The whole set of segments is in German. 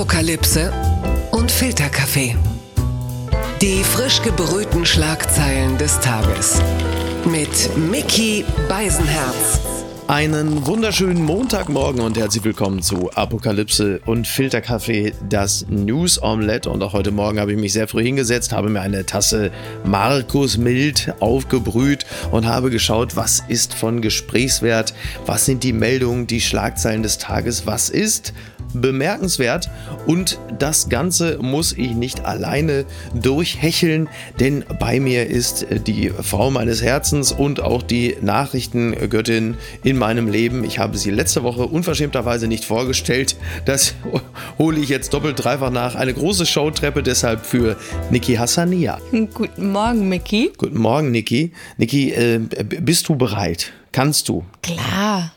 Apokalypse und Filterkaffee. Die frisch gebrühten Schlagzeilen des Tages. Mit Mickey Beisenherz. Einen wunderschönen Montagmorgen und herzlich willkommen zu Apokalypse und Filterkaffee, das News Omelette. Und auch heute Morgen habe ich mich sehr früh hingesetzt, habe mir eine Tasse Markus Mild aufgebrüht und habe geschaut, was ist von Gesprächswert, was sind die Meldungen, die Schlagzeilen des Tages, was ist bemerkenswert und das Ganze muss ich nicht alleine durchhecheln, denn bei mir ist die Frau meines Herzens und auch die Nachrichtengöttin in meinem Leben. Ich habe sie letzte Woche unverschämterweise nicht vorgestellt. Das hole ich jetzt doppelt dreifach nach. Eine große Showtreppe deshalb für Niki Hassania. Guten Morgen, Mickey. Guten Morgen, Niki. Niki, äh, bist du bereit? Kannst du? Klar.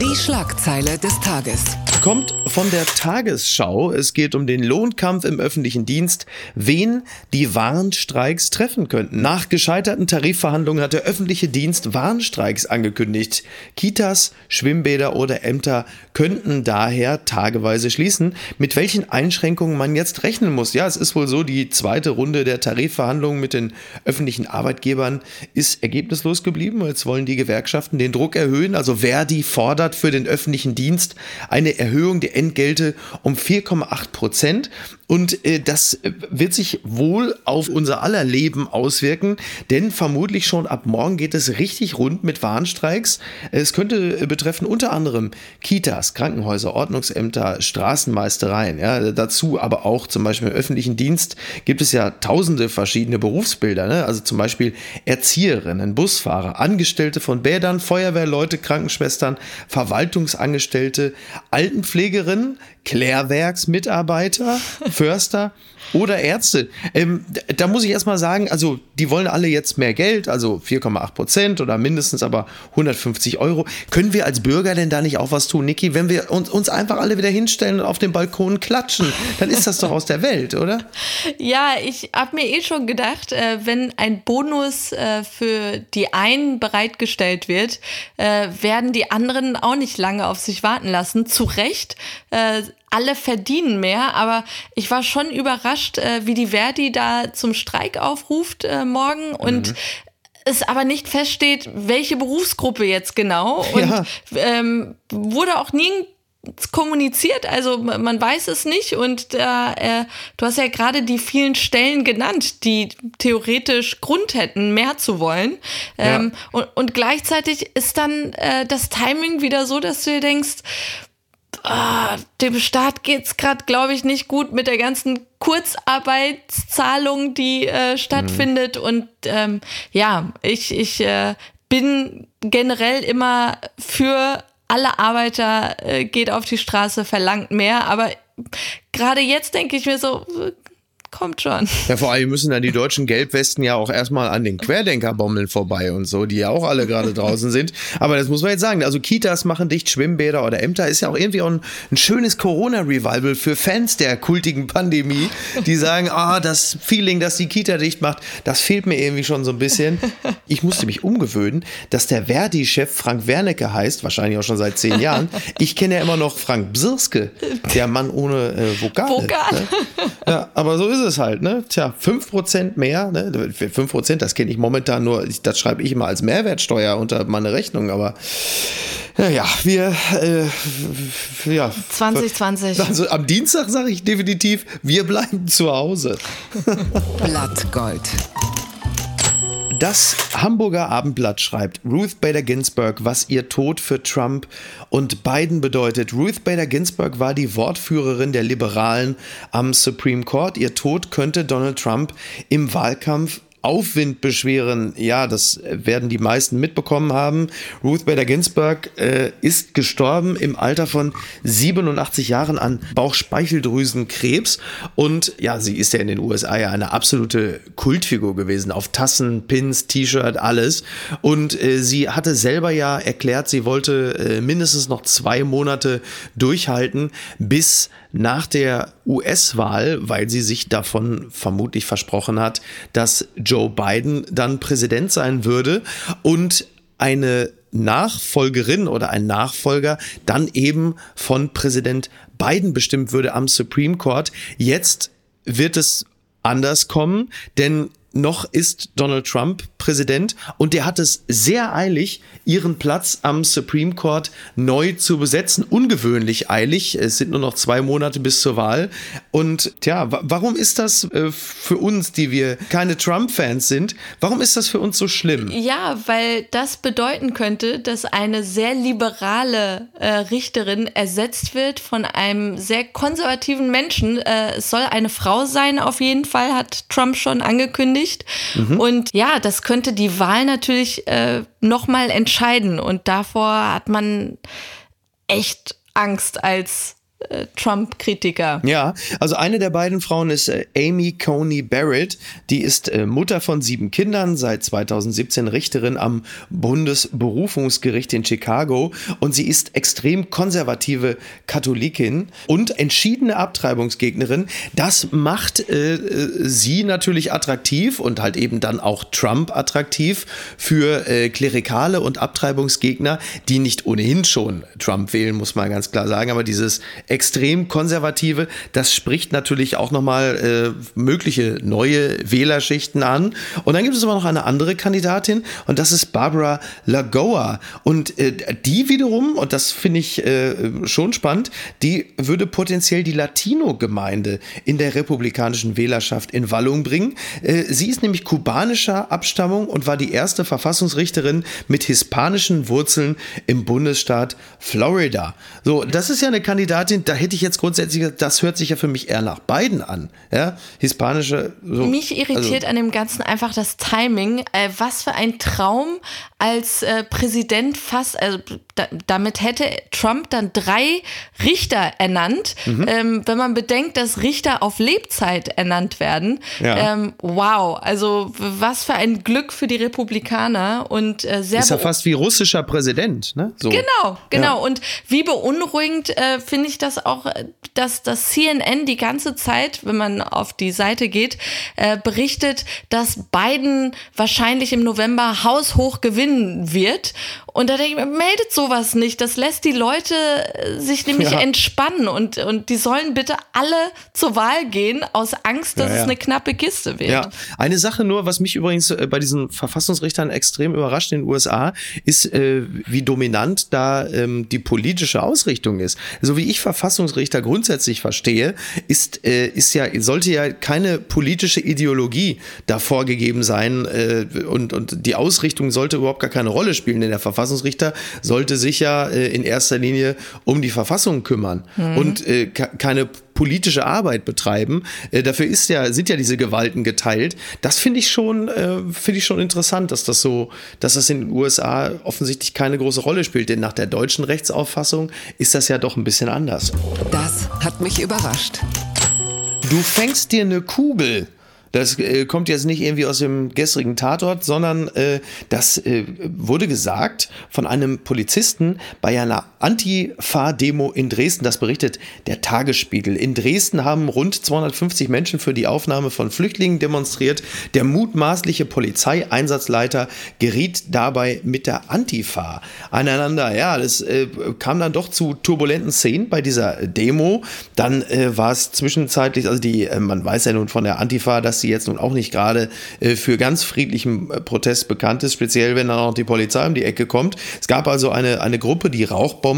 Die Schlagzeile des Tages kommt von der Tagesschau. Es geht um den Lohnkampf im öffentlichen Dienst, wen die Warnstreiks treffen könnten. Nach gescheiterten Tarifverhandlungen hat der öffentliche Dienst Warnstreiks angekündigt. Kitas, Schwimmbäder oder Ämter könnten daher tageweise schließen. Mit welchen Einschränkungen man jetzt rechnen muss. Ja, es ist wohl so, die zweite Runde der Tarifverhandlungen mit den öffentlichen Arbeitgebern ist ergebnislos geblieben. Jetzt wollen die Gewerkschaften den Druck erhöhen. Also Verdi fordert für den öffentlichen Dienst eine Erhöhung Erhöhung der Entgelte um 4,8 Prozent. Und äh, das wird sich wohl auf unser aller Leben auswirken, denn vermutlich schon ab morgen geht es richtig rund mit Warnstreiks. Es könnte äh, betreffen unter anderem Kitas, Krankenhäuser, Ordnungsämter, Straßenmeistereien. Ja, dazu aber auch zum Beispiel im öffentlichen Dienst gibt es ja tausende verschiedene Berufsbilder. Ne? Also zum Beispiel Erzieherinnen, Busfahrer, Angestellte von Bädern, Feuerwehrleute, Krankenschwestern, Verwaltungsangestellte, Alten Krankenpflegerin, Klärwerksmitarbeiter, Förster oder Ärzte. Ähm, da muss ich erstmal sagen, also die wollen alle jetzt mehr Geld, also 4,8 Prozent oder mindestens aber 150 Euro. Können wir als Bürger denn da nicht auch was tun, Niki? Wenn wir uns, uns einfach alle wieder hinstellen und auf dem Balkon klatschen, dann ist das doch aus der Welt, oder? Ja, ich habe mir eh schon gedacht, äh, wenn ein Bonus äh, für die einen bereitgestellt wird, äh, werden die anderen auch nicht lange auf sich warten lassen. Zu Recht alle verdienen mehr, aber ich war schon überrascht, äh, wie die Verdi da zum Streik aufruft äh, morgen und mhm es aber nicht feststeht, welche Berufsgruppe jetzt genau. Und ja. ähm, wurde auch nie kommuniziert, also man weiß es nicht und äh, du hast ja gerade die vielen Stellen genannt, die theoretisch Grund hätten, mehr zu wollen. Ähm, ja. und, und gleichzeitig ist dann äh, das Timing wieder so, dass du dir denkst, ah, dem Staat geht's gerade, glaube ich, nicht gut mit der ganzen Kurzarbeitszahlung, die äh, stattfindet. Mhm. Und ähm, ja, ich, ich äh, bin generell immer für alle Arbeiter, äh, geht auf die Straße, verlangt mehr. Aber gerade jetzt denke ich mir so, kommt schon. Ja, vor allem müssen dann die deutschen Gelbwesten ja auch erstmal an den Querdenkerbommeln vorbei und so, die ja auch alle gerade draußen sind. Aber das muss man jetzt sagen. Also Kitas machen dicht, Schwimmbäder oder Ämter ist ja auch irgendwie auch ein, ein schönes Corona-Revival für Fans der kultigen Pandemie, die sagen, ah, das Feeling, das die Kita dicht macht, das fehlt mir irgendwie schon so ein bisschen. Ich musste mich umgewöhnen, dass der Verdi-Chef Frank Wernicke heißt, wahrscheinlich auch schon seit zehn Jahren. Ich kenne ja immer noch Frank Bsirske, der Mann ohne äh, Vokale. Vokale. Ne? Ja, aber so ist es es halt, ne? Tja, 5% mehr, ne? 5%, das kenne ich momentan nur, das schreibe ich immer als Mehrwertsteuer unter meine Rechnung, aber ja, ja, wir, äh, ja. 2020. Also am Dienstag sage ich definitiv, wir bleiben zu Hause. Blattgold. Das Hamburger Abendblatt schreibt, Ruth Bader Ginsburg, was ihr Tod für Trump und Biden bedeutet. Ruth Bader Ginsburg war die Wortführerin der Liberalen am Supreme Court. Ihr Tod könnte Donald Trump im Wahlkampf Aufwind beschweren, ja, das werden die meisten mitbekommen haben. Ruth Bader Ginsburg äh, ist gestorben im Alter von 87 Jahren an Bauchspeicheldrüsenkrebs und ja, sie ist ja in den USA ja eine absolute Kultfigur gewesen, auf Tassen, Pins, T-Shirt, alles. Und äh, sie hatte selber ja erklärt, sie wollte äh, mindestens noch zwei Monate durchhalten, bis nach der US-Wahl, weil sie sich davon vermutlich versprochen hat, dass Joe Biden dann Präsident sein würde und eine Nachfolgerin oder ein Nachfolger dann eben von Präsident Biden bestimmt würde am Supreme Court. Jetzt wird es anders kommen, denn noch ist Donald Trump Präsident und der hat es sehr eilig, ihren Platz am Supreme Court neu zu besetzen. Ungewöhnlich eilig. Es sind nur noch zwei Monate bis zur Wahl. Und ja, warum ist das äh, für uns, die wir keine Trump-Fans sind, warum ist das für uns so schlimm? Ja, weil das bedeuten könnte, dass eine sehr liberale äh, Richterin ersetzt wird von einem sehr konservativen Menschen. Äh, es soll eine Frau sein, auf jeden Fall, hat Trump schon angekündigt. Mhm. Und ja, das könnte könnte die Wahl natürlich äh, nochmal entscheiden. Und davor hat man echt Angst als Trump-Kritiker. Ja, also eine der beiden Frauen ist äh, Amy Coney Barrett. Die ist äh, Mutter von sieben Kindern, seit 2017 Richterin am Bundesberufungsgericht in Chicago und sie ist extrem konservative Katholikin und entschiedene Abtreibungsgegnerin. Das macht äh, sie natürlich attraktiv und halt eben dann auch Trump attraktiv für äh, Klerikale und Abtreibungsgegner, die nicht ohnehin schon Trump wählen, muss man ganz klar sagen, aber dieses extrem konservative. Das spricht natürlich auch nochmal äh, mögliche neue Wählerschichten an. Und dann gibt es aber noch eine andere Kandidatin und das ist Barbara Lagoa. Und äh, die wiederum, und das finde ich äh, schon spannend, die würde potenziell die Latino-Gemeinde in der republikanischen Wählerschaft in Wallung bringen. Äh, sie ist nämlich kubanischer Abstammung und war die erste Verfassungsrichterin mit hispanischen Wurzeln im Bundesstaat Florida. So, das ist ja eine Kandidatin, da hätte ich jetzt grundsätzlich, das hört sich ja für mich eher nach beiden an. Ja, hispanische. So, Mich irritiert also. an dem Ganzen einfach das Timing. Äh, was für ein Traum als äh, Präsident fast, also da, damit hätte Trump dann drei Richter ernannt. Mhm. Ähm, wenn man bedenkt, dass Richter auf Lebzeit ernannt werden. Ja. Ähm, wow, also was für ein Glück für die Republikaner und äh, sehr. Ist ja fast wie russischer Präsident, ne? So. Genau, genau. Ja. Und wie beunruhigend äh, finde ich das auch, dass das CNN die ganze Zeit, wenn man auf die Seite geht, äh, berichtet, dass Biden wahrscheinlich im November haushoch gewinnen wird. Und da denke ich mir, meldet sowas nicht. Das lässt die Leute äh, sich nämlich ja. entspannen und, und die sollen bitte alle zur Wahl gehen, aus Angst, dass ja, ja. es eine knappe Kiste wird. Ja, eine Sache nur, was mich übrigens äh, bei diesen Verfassungsrichtern extrem überrascht in den USA, ist, äh, wie dominant da ähm, die politische Ausrichtung ist. So wie ich Verfassungsrichter grundsätzlich verstehe, ist, äh, ist ja, sollte ja keine politische Ideologie da vorgegeben sein äh, und, und die Ausrichtung sollte überhaupt gar keine Rolle spielen in der Verfassung. Verfassungsrichter sollte sich ja äh, in erster Linie um die Verfassung kümmern mhm. und äh, keine politische Arbeit betreiben. Äh, dafür ist ja, sind ja diese Gewalten geteilt. Das finde ich schon, äh, finde ich schon interessant, dass das so, dass das in den USA offensichtlich keine große Rolle spielt. Denn nach der deutschen Rechtsauffassung ist das ja doch ein bisschen anders. Das hat mich überrascht. Du fängst dir eine Kugel das äh, kommt jetzt nicht irgendwie aus dem gestrigen Tatort, sondern äh, das äh, wurde gesagt von einem Polizisten bei einer Antifa-Demo in Dresden. Das berichtet der Tagesspiegel. In Dresden haben rund 250 Menschen für die Aufnahme von Flüchtlingen demonstriert. Der mutmaßliche Polizeieinsatzleiter geriet dabei mit der Antifa aneinander. Ja, das äh, kam dann doch zu turbulenten Szenen bei dieser Demo. Dann äh, war es zwischenzeitlich, also die, äh, man weiß ja nun von der Antifa, dass sie jetzt nun auch nicht gerade äh, für ganz friedlichen äh, Protest bekannt ist, speziell wenn dann auch die Polizei um die Ecke kommt. Es gab also eine, eine Gruppe, die Rauchbomben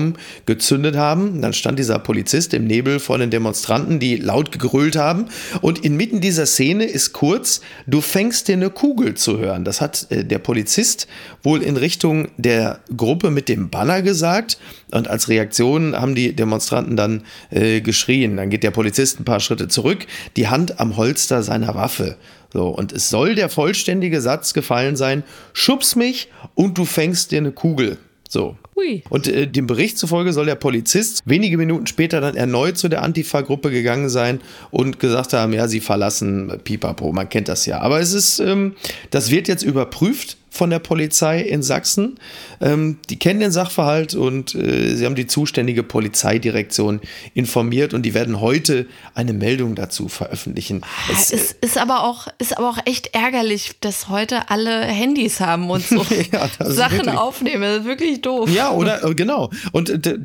gezündet haben. Dann stand dieser Polizist im Nebel vor den Demonstranten, die laut gegrölt haben. Und inmitten dieser Szene ist kurz, du fängst dir eine Kugel zu hören. Das hat äh, der Polizist wohl in Richtung der Gruppe mit dem Banner gesagt. Und als Reaktion haben die Demonstranten dann äh, geschrien. Dann geht der Polizist ein paar Schritte zurück, die Hand am Holster seiner Waffe. So, und es soll der vollständige Satz gefallen sein: Schubs mich und du fängst dir eine Kugel. So. Ui. Und äh, dem Bericht zufolge soll der Polizist wenige Minuten später dann erneut zu der Antifa-Gruppe gegangen sein und gesagt haben, ja, sie verlassen Pipapo, man kennt das ja. Aber es ist, ähm, das wird jetzt überprüft von der Polizei in Sachsen. Ähm, die kennen den Sachverhalt und äh, sie haben die zuständige Polizeidirektion informiert und die werden heute eine Meldung dazu veröffentlichen. Es ist, ist, aber auch, ist aber auch echt ärgerlich, dass heute alle Handys haben und so ja, Sachen wirklich, aufnehmen. Das ist wirklich doof. Ja, oder äh, genau. Und äh,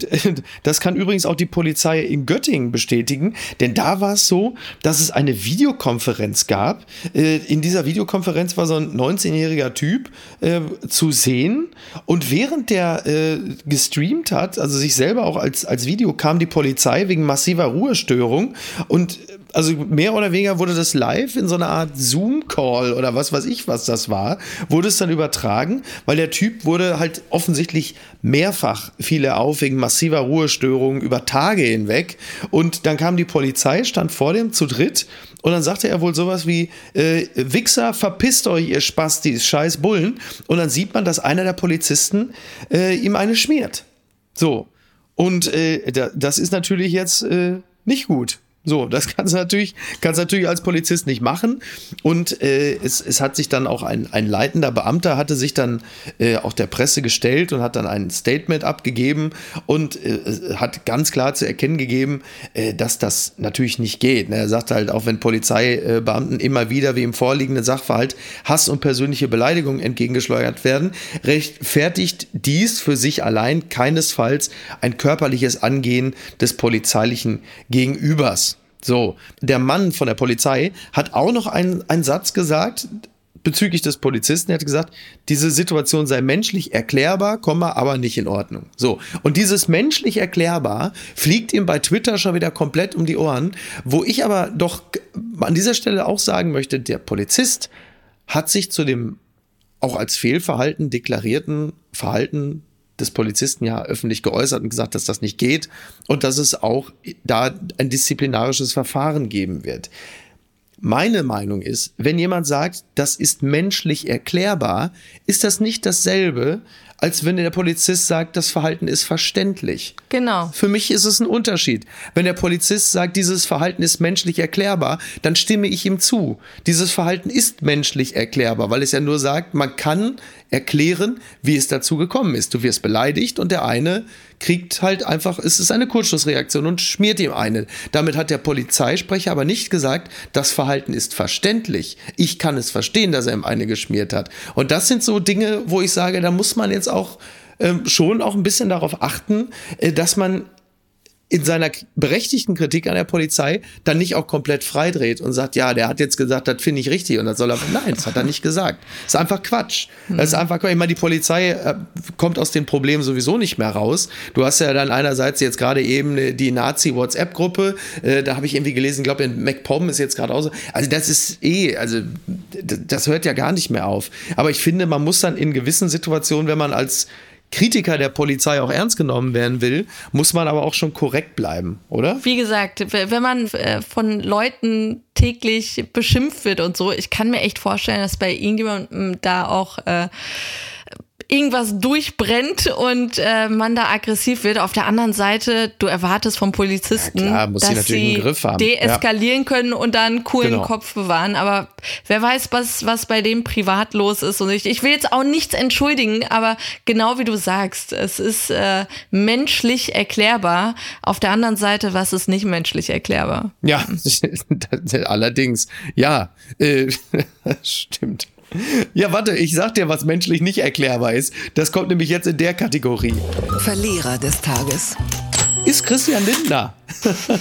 das kann übrigens auch die Polizei in Göttingen bestätigen, denn da war es so, dass es eine Videokonferenz gab. Äh, in dieser Videokonferenz war so ein 19-jähriger Typ äh, zu sehen. Und während der äh, gestreamt hat, also sich selber auch als, als Video, kam die Polizei wegen massiver Ruhestörung. Und also mehr oder weniger wurde das live in so einer Art Zoom-Call oder was weiß ich, was das war, wurde es dann übertragen, weil der Typ wurde halt offensichtlich mehrfach fiel er auf wegen massiver Ruhestörungen über Tage hinweg und dann kam die Polizei, stand vor dem zu dritt und dann sagte er wohl sowas wie, äh, Wichser, verpisst euch, ihr Spastis, scheiß Bullen. Und dann sieht man, dass einer der Polizisten äh, ihm eine schmiert. So. Und äh, das ist natürlich jetzt äh, nicht gut. So, das kannst du natürlich, kannst natürlich als Polizist nicht machen. Und äh, es, es hat sich dann auch ein, ein leitender Beamter hatte sich dann äh, auch der Presse gestellt und hat dann ein Statement abgegeben und äh, hat ganz klar zu erkennen gegeben, äh, dass das natürlich nicht geht. Ne? Er sagt halt, auch wenn Polizeibeamten immer wieder wie im vorliegenden Sachverhalt Hass und persönliche Beleidigungen entgegengeschleudert werden, rechtfertigt dies für sich allein keinesfalls ein körperliches Angehen des polizeilichen Gegenübers. So, der Mann von der Polizei hat auch noch einen, einen Satz gesagt bezüglich des Polizisten. Er hat gesagt, diese Situation sei menschlich erklärbar, aber nicht in Ordnung. So, und dieses menschlich erklärbar fliegt ihm bei Twitter schon wieder komplett um die Ohren, wo ich aber doch an dieser Stelle auch sagen möchte, der Polizist hat sich zu dem auch als Fehlverhalten deklarierten Verhalten des Polizisten ja öffentlich geäußert und gesagt, dass das nicht geht und dass es auch da ein disziplinarisches Verfahren geben wird. Meine Meinung ist, wenn jemand sagt, das ist menschlich erklärbar, ist das nicht dasselbe, als wenn der Polizist sagt, das Verhalten ist verständlich. Genau. Für mich ist es ein Unterschied. Wenn der Polizist sagt, dieses Verhalten ist menschlich erklärbar, dann stimme ich ihm zu. Dieses Verhalten ist menschlich erklärbar, weil es ja nur sagt, man kann erklären, wie es dazu gekommen ist. Du wirst beleidigt und der eine kriegt halt einfach, es ist eine Kurzschlussreaktion und schmiert ihm eine. Damit hat der Polizeisprecher aber nicht gesagt, das Verhalten ist verständlich. Ich kann es verstehen, dass er ihm eine geschmiert hat. Und das sind so Dinge, wo ich sage, da muss man jetzt auch ähm, schon auch ein bisschen darauf achten, äh, dass man in seiner berechtigten Kritik an der Polizei dann nicht auch komplett freidreht und sagt, ja, der hat jetzt gesagt, das finde ich richtig und das soll er. Nein, das hat er nicht gesagt. Das ist einfach Quatsch. Das ist einfach Quatsch. Ich meine, die Polizei äh, kommt aus den Problemen sowieso nicht mehr raus. Du hast ja dann einerseits jetzt gerade eben die Nazi-WhatsApp-Gruppe, äh, da habe ich irgendwie gelesen, glaube in MacPom ist jetzt gerade auch so. Also das ist eh, also das hört ja gar nicht mehr auf. Aber ich finde, man muss dann in gewissen Situationen, wenn man als Kritiker der Polizei auch ernst genommen werden will, muss man aber auch schon korrekt bleiben, oder? Wie gesagt, wenn man äh, von Leuten täglich beschimpft wird und so, ich kann mir echt vorstellen, dass bei irgendjemandem da auch äh, irgendwas durchbrennt und äh, man da aggressiv wird. Auf der anderen Seite, du erwartest vom Polizisten, ja, klar, dass sie deeskalieren ja. können und dann coolen genau. Kopf bewahren. Aber wer weiß, was, was bei dem privat los ist. Und ich, ich will jetzt auch nichts entschuldigen, aber genau wie du sagst, es ist äh, menschlich erklärbar. Auf der anderen Seite, was ist nicht menschlich erklärbar? Ja, allerdings. Ja, äh, stimmt. Ja, warte, ich sag dir, was menschlich nicht erklärbar ist. Das kommt nämlich jetzt in der Kategorie. Verlierer des Tages. Ist Christian Lindner.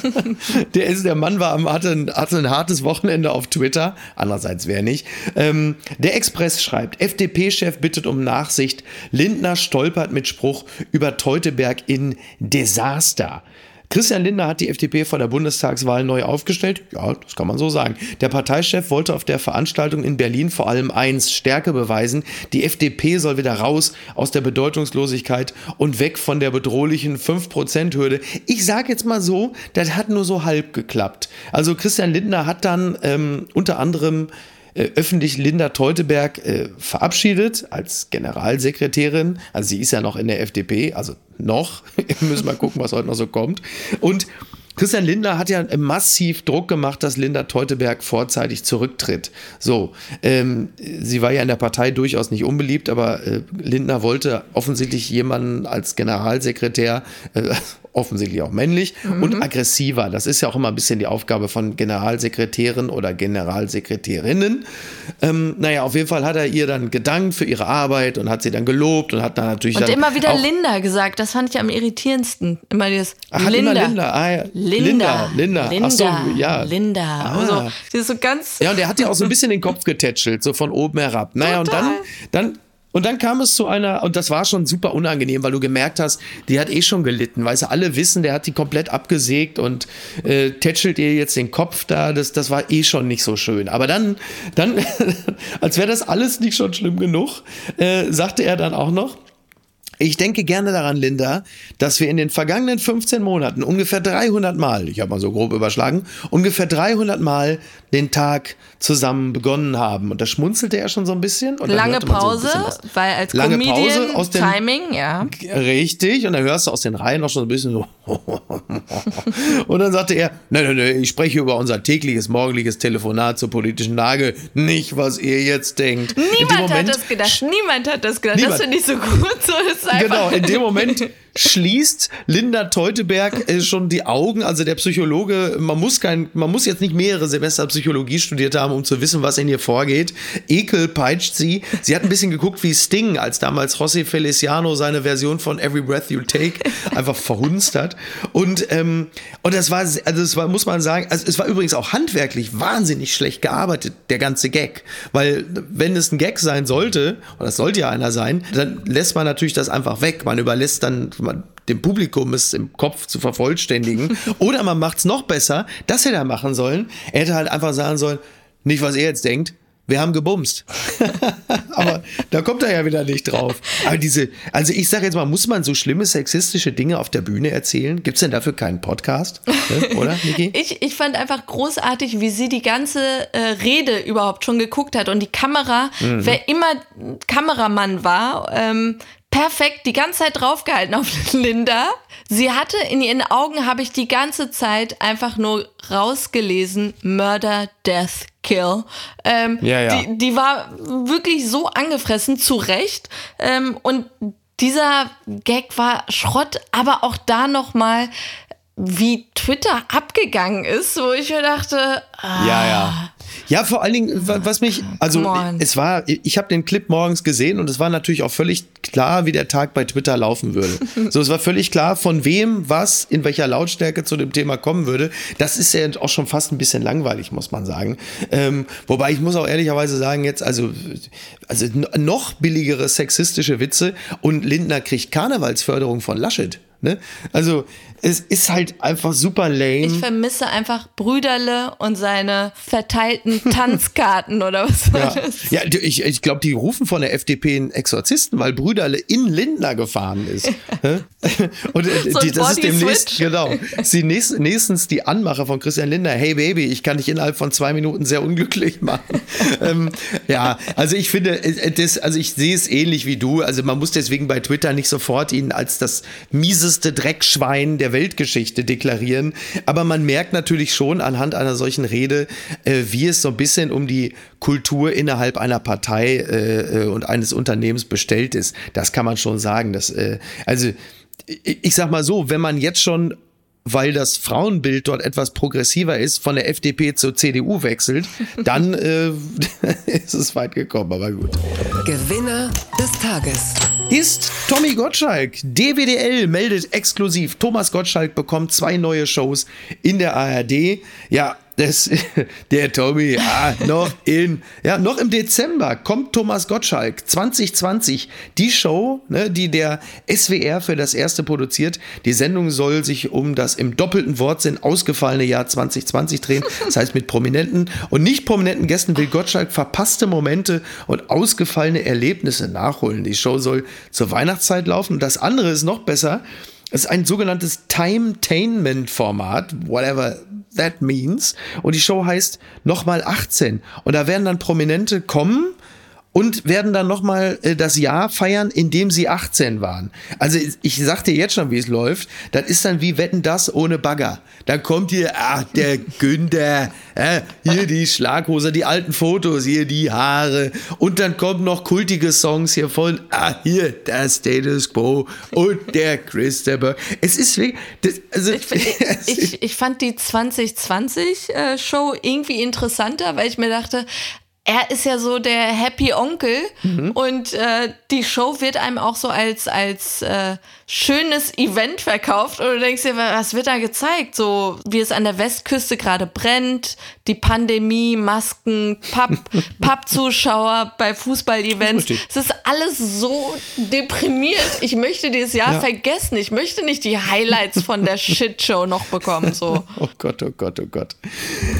der ist, der Mann war, hatte, ein, hatte ein hartes Wochenende auf Twitter. Andererseits wer nicht. Ähm, der Express schreibt, FDP-Chef bittet um Nachsicht. Lindner stolpert mit Spruch über Teuteberg in Desaster. Christian Lindner hat die FDP vor der Bundestagswahl neu aufgestellt. Ja, das kann man so sagen. Der Parteichef wollte auf der Veranstaltung in Berlin vor allem eins, Stärke beweisen. Die FDP soll wieder raus aus der Bedeutungslosigkeit und weg von der bedrohlichen 5%-Hürde. Ich sage jetzt mal so, das hat nur so halb geklappt. Also Christian Lindner hat dann ähm, unter anderem äh, öffentlich Linda Teuteberg äh, verabschiedet als Generalsekretärin. Also sie ist ja noch in der FDP, also noch. Müssen wir gucken, was heute noch so kommt. Und Christian Lindner hat ja massiv Druck gemacht, dass Linda Teuteberg vorzeitig zurücktritt. So, ähm, sie war ja in der Partei durchaus nicht unbeliebt, aber äh, Lindner wollte offensichtlich jemanden als Generalsekretär, äh, offensichtlich auch männlich mhm. und aggressiver. Das ist ja auch immer ein bisschen die Aufgabe von Generalsekretären oder Generalsekretärinnen. Ähm, naja, auf jeden Fall hat er ihr dann gedankt für ihre Arbeit und hat sie dann gelobt und hat dann natürlich. Und dann immer wieder Linda gesagt, das fand ich am irritierendsten. Immer dieses Ach, Linda. Immer Linda. Ah, ja. Linda. Linda. Linda. Ach so, ja. Linda. Ah. Also, sie ist so ganz. Ja, und er hat ja auch so ein bisschen den Kopf getätschelt, so von oben herab. Naja, Total. und dann, dann und dann kam es zu einer, und das war schon super unangenehm, weil du gemerkt hast, die hat eh schon gelitten. Weißt du, alle wissen, der hat die komplett abgesägt und äh, tätschelt ihr jetzt den Kopf da. Das, das war eh schon nicht so schön. Aber dann, dann als wäre das alles nicht schon schlimm genug, äh, sagte er dann auch noch, ich denke gerne daran, Linda, dass wir in den vergangenen 15 Monaten ungefähr 300 Mal, ich habe mal so grob überschlagen, ungefähr 300 Mal den Tag zusammen begonnen haben. Und da schmunzelte er schon so ein bisschen. lange Pause, so weil als lange Comedian, Pause aus dem Timing, ja. Richtig, und dann hörst du aus den Reihen auch schon so ein bisschen so. und dann sagte er, nein, nein, nein, ich spreche über unser tägliches, morgendliches Telefonat zur politischen Lage, nicht was ihr jetzt denkt. Niemand Moment, hat das gedacht, niemand hat das gedacht. Niemand. Das finde ich so gut, so ist Genau, in dem Moment schließt Linda Teuteberg äh, schon die Augen, also der Psychologe, man muss kein, man muss jetzt nicht mehrere Semester Psychologie studiert haben, um zu wissen, was in ihr vorgeht. Ekel peitscht sie. Sie hat ein bisschen geguckt wie Sting, als damals José Feliciano seine Version von Every Breath You Take einfach verhunzt hat. Und, ähm, und das war, also das war, muss man sagen, also es war übrigens auch handwerklich wahnsinnig schlecht gearbeitet, der ganze Gag. Weil, wenn es ein Gag sein sollte, und das sollte ja einer sein, dann lässt man natürlich das einfach weg. Man überlässt dann dem Publikum es im Kopf zu vervollständigen. Oder man macht es noch besser, das hätte er machen sollen. Er hätte halt einfach sagen sollen, nicht was er jetzt denkt, wir haben gebumst. Aber da kommt er ja wieder nicht drauf. Aber diese, also ich sage jetzt mal, muss man so schlimme sexistische Dinge auf der Bühne erzählen? Gibt es denn dafür keinen Podcast? Ne? Oder, Niki? ich, ich fand einfach großartig, wie sie die ganze äh, Rede überhaupt schon geguckt hat und die Kamera, mhm. wer immer Kameramann war, ähm, perfekt die ganze Zeit draufgehalten auf Linda. Sie hatte in ihren Augen, habe ich die ganze Zeit einfach nur rausgelesen, Murder, Death, Kill. Ähm, ja, ja. Die, die war wirklich so angefressen, zu Recht. Ähm, und dieser Gag war Schrott, aber auch da nochmal, wie Twitter abgegangen ist, wo ich mir dachte, ah, ja, ja. Ja, vor allen Dingen, was mich, also es war, ich habe den Clip morgens gesehen und es war natürlich auch völlig klar, wie der Tag bei Twitter laufen würde. so, es war völlig klar, von wem was in welcher Lautstärke zu dem Thema kommen würde. Das ist ja auch schon fast ein bisschen langweilig, muss man sagen. Ähm, wobei ich muss auch ehrlicherweise sagen, jetzt, also, also noch billigere sexistische Witze und Lindner kriegt Karnevalsförderung von Laschet. Ne? Also es ist halt einfach super lame. Ich vermisse einfach Brüderle und seine verteilten Tanzkarten oder was war ja. das? Ja, ich, ich glaube, die rufen von der FDP einen Exorzisten, weil Brüderle in Lindner gefahren ist. und äh, so die, das ist demnächst, genau, sie nächst, nächstens die Anmache von Christian Lindner. Hey Baby, ich kann dich innerhalb von zwei Minuten sehr unglücklich machen. ähm, ja, also ich finde, äh, das, also ich sehe es ähnlich wie du. Also man muss deswegen bei Twitter nicht sofort ihn als das mieseste Dreckschwein der Weltgeschichte deklarieren. Aber man merkt natürlich schon anhand einer solchen Rede, äh, wie es so ein bisschen um die Kultur innerhalb einer Partei äh, äh und eines Unternehmens bestellt ist. Das kann man schon sagen. Dass, äh, also ich sag mal so, wenn man jetzt schon weil das Frauenbild dort etwas progressiver ist, von der FDP zur CDU wechselt, dann äh, ist es weit gekommen, aber gut. Gewinner des Tages ist Tommy Gottschalk. DWDL meldet exklusiv, Thomas Gottschalk bekommt zwei neue Shows in der ARD. Ja, das, der Tommy, ah, noch in, ja, noch im Dezember kommt Thomas Gottschalk 2020. Die Show, ne, die der SWR für das erste produziert. Die Sendung soll sich um das im doppelten Wortsinn ausgefallene Jahr 2020 drehen. Das heißt, mit prominenten und nicht prominenten Gästen will Gottschalk verpasste Momente und ausgefallene Erlebnisse nachholen. Die Show soll zur Weihnachtszeit laufen. Das andere ist noch besser. Es ist ein sogenanntes Timetainment-Format, whatever that means. Und die Show heißt nochmal 18. Und da werden dann Prominente kommen und werden dann nochmal äh, das Jahr feiern, in dem sie 18 waren. Also ich sag dir jetzt schon, wie es läuft. Das ist dann wie Wetten das ohne Bagger. Da kommt hier, ach, der Günther, äh, hier die Schlaghose, die alten Fotos, hier die Haare. Und dann kommen noch kultige Songs hier von, ah, hier, der Status Quo und der Christopher. Es ist wirklich, das, also, ich, ich, ich, fand die 2020-Show äh, irgendwie interessanter, weil ich mir dachte, er ist ja so der Happy Onkel mhm. und äh, die Show wird einem auch so als, als äh, schönes Event verkauft und du denkst dir, was wird da gezeigt? So wie es an der Westküste gerade brennt, die Pandemie, Masken, Papp-Zuschauer bei Fußball-Events. Es ist alles so deprimiert. Ich möchte dieses Jahr ja. vergessen. Ich möchte nicht die Highlights von der Shitshow noch bekommen. So. Oh Gott, oh Gott, oh Gott.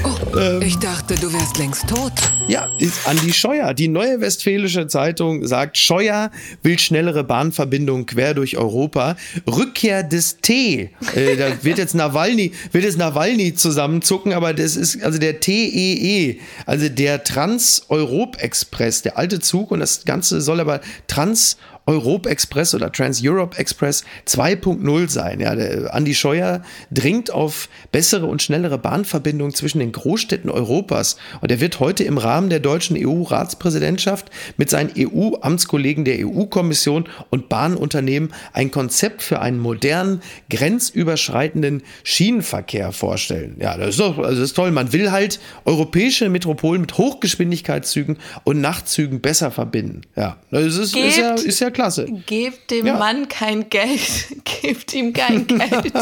Oh, ähm, ich dachte, du wärst längst tot. Ja, ist Andi Scheuer. Die neue Westfälische Zeitung sagt, Scheuer will schnellere Bahnverbindungen quer durch Europa. Rückkehr des T. Äh, da wird jetzt Nawalny, wird jetzt Nawalny zusammenzucken, aber das ist also der TEE, also der Trans-Europ-Express, der alte Zug und das Ganze soll aber Trans- Europe Express oder Trans-Europe Express 2.0 sein. Ja, der Andi Scheuer dringt auf bessere und schnellere Bahnverbindungen zwischen den Großstädten Europas. Und er wird heute im Rahmen der deutschen EU-Ratspräsidentschaft mit seinen EU-Amtskollegen der EU-Kommission und Bahnunternehmen ein Konzept für einen modernen, grenzüberschreitenden Schienenverkehr vorstellen. Ja, das ist doch, also das ist toll. Man will halt europäische Metropolen mit Hochgeschwindigkeitszügen und Nachtzügen besser verbinden. Ja, das ist, ist ja, ist ja klasse. Gebt dem ja. Mann kein Geld, gebt ihm kein Geld.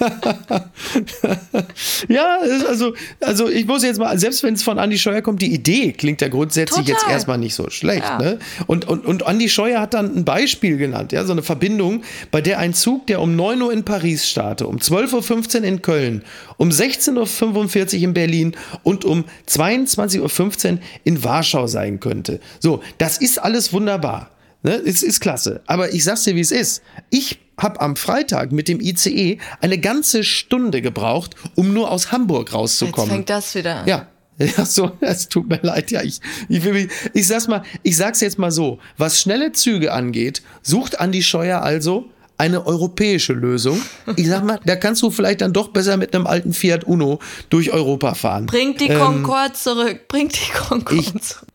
ja, also, also ich muss jetzt mal, selbst wenn es von Andi Scheuer kommt, die Idee klingt ja grundsätzlich Total. jetzt erstmal nicht so schlecht. Ja. Ne? Und, und, und Andi Scheuer hat dann ein Beispiel genannt, ja, so eine Verbindung, bei der ein Zug, der um 9 Uhr in Paris starte, um 12.15 Uhr in Köln, um 16.45 Uhr in Berlin und um 22.15 Uhr in Warschau sein könnte. So, das ist alles wunderbar. Ne? Es ist klasse. Aber ich sag's dir, wie es ist. Ich habe am Freitag mit dem ICE eine ganze Stunde gebraucht, um nur aus Hamburg rauszukommen. Jetzt fängt das wieder an. Ja. Ja, so, es tut mir leid. Ja, ich, ich, will, ich sag's mal, ich sag's jetzt mal so. Was schnelle Züge angeht, sucht Andi Scheuer also eine europäische Lösung. Ich sag mal, da kannst du vielleicht dann doch besser mit einem alten Fiat Uno durch Europa fahren. Bringt die ähm, Concorde zurück, bringt die Concorde zurück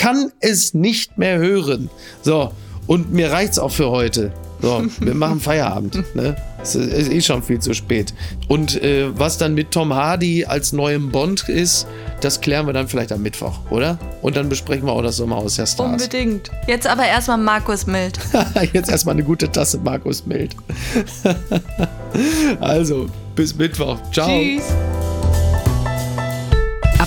kann es nicht mehr hören. So, und mir reicht's auch für heute. So, wir machen Feierabend. Ne? Es ist eh schon viel zu spät. Und äh, was dann mit Tom Hardy als neuem Bond ist, das klären wir dann vielleicht am Mittwoch, oder? Und dann besprechen wir auch das Sommerhaus der Stars. Unbedingt. Jetzt aber erstmal Markus Mild. Jetzt erstmal eine gute Tasse Markus Mild. also, bis Mittwoch. Ciao. Tschüss.